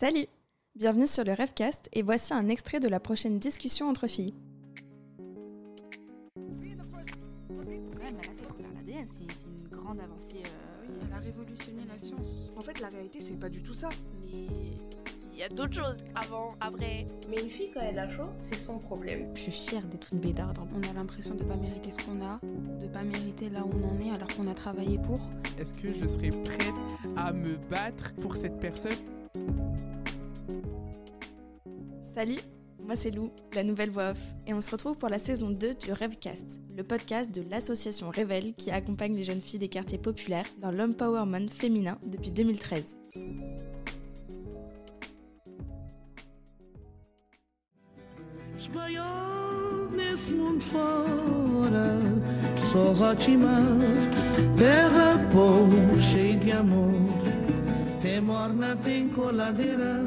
Salut Bienvenue sur le Rêvecast et voici un extrait de la prochaine discussion entre filles. l'ADN, c'est une grande avancée. euh, Oui, elle a révolutionné la science. En fait, la réalité, c'est pas du tout ça. mais il y a d'autres choses avant, après. Mais une fille, quand elle a chaud, c'est son problème. Je suis fière d'être une bédarde. On a l'impression de pas mériter ce qu'on a, de pas mériter là où on en est alors qu'on a travaillé pour. Est-ce que je serais prête à me battre pour cette personne? Salut Moi c'est Lou, la nouvelle voix off, et on se retrouve pour la saison 2 du Rêvecast, le podcast de l'association Révèle qui accompagne les jeunes filles des quartiers populaires dans l'empowerment féminin depuis 2013. Espanhol nesse mundo fora, só ótima, terra boa, cheia de amor, tem morna, tem coladeira.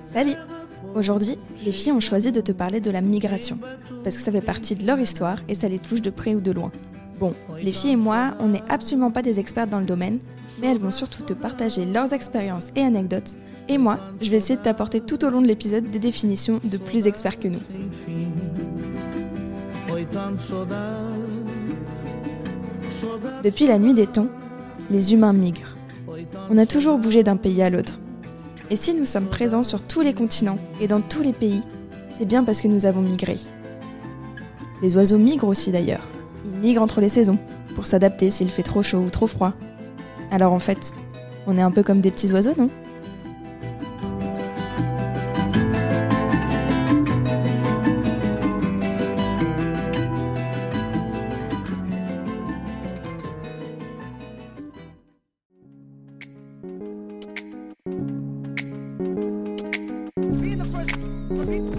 Salut Aujourd'hui, les filles ont choisi de te parler de la migration, parce que ça fait partie de leur histoire et ça les touche de près ou de loin. Bon, les filles et moi, on n'est absolument pas des experts dans le domaine, mais elles vont surtout te partager leurs expériences et anecdotes, et moi, je vais essayer de t'apporter tout au long de l'épisode des définitions de plus experts que nous. Depuis la nuit des temps, les humains migrent. On a toujours bougé d'un pays à l'autre. Et si nous sommes présents sur tous les continents et dans tous les pays, c'est bien parce que nous avons migré. Les oiseaux migrent aussi d'ailleurs. Ils migrent entre les saisons, pour s'adapter s'il fait trop chaud ou trop froid. Alors en fait, on est un peu comme des petits oiseaux, non?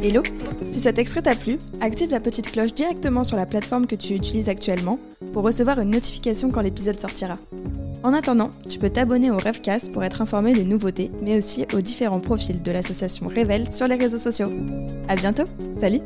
Hello Si cet extrait t'a plu, active la petite cloche directement sur la plateforme que tu utilises actuellement pour recevoir une notification quand l'épisode sortira. En attendant, tu peux t'abonner au Rêvecast pour être informé des nouveautés, mais aussi aux différents profils de l'association Révèle sur les réseaux sociaux. À bientôt Salut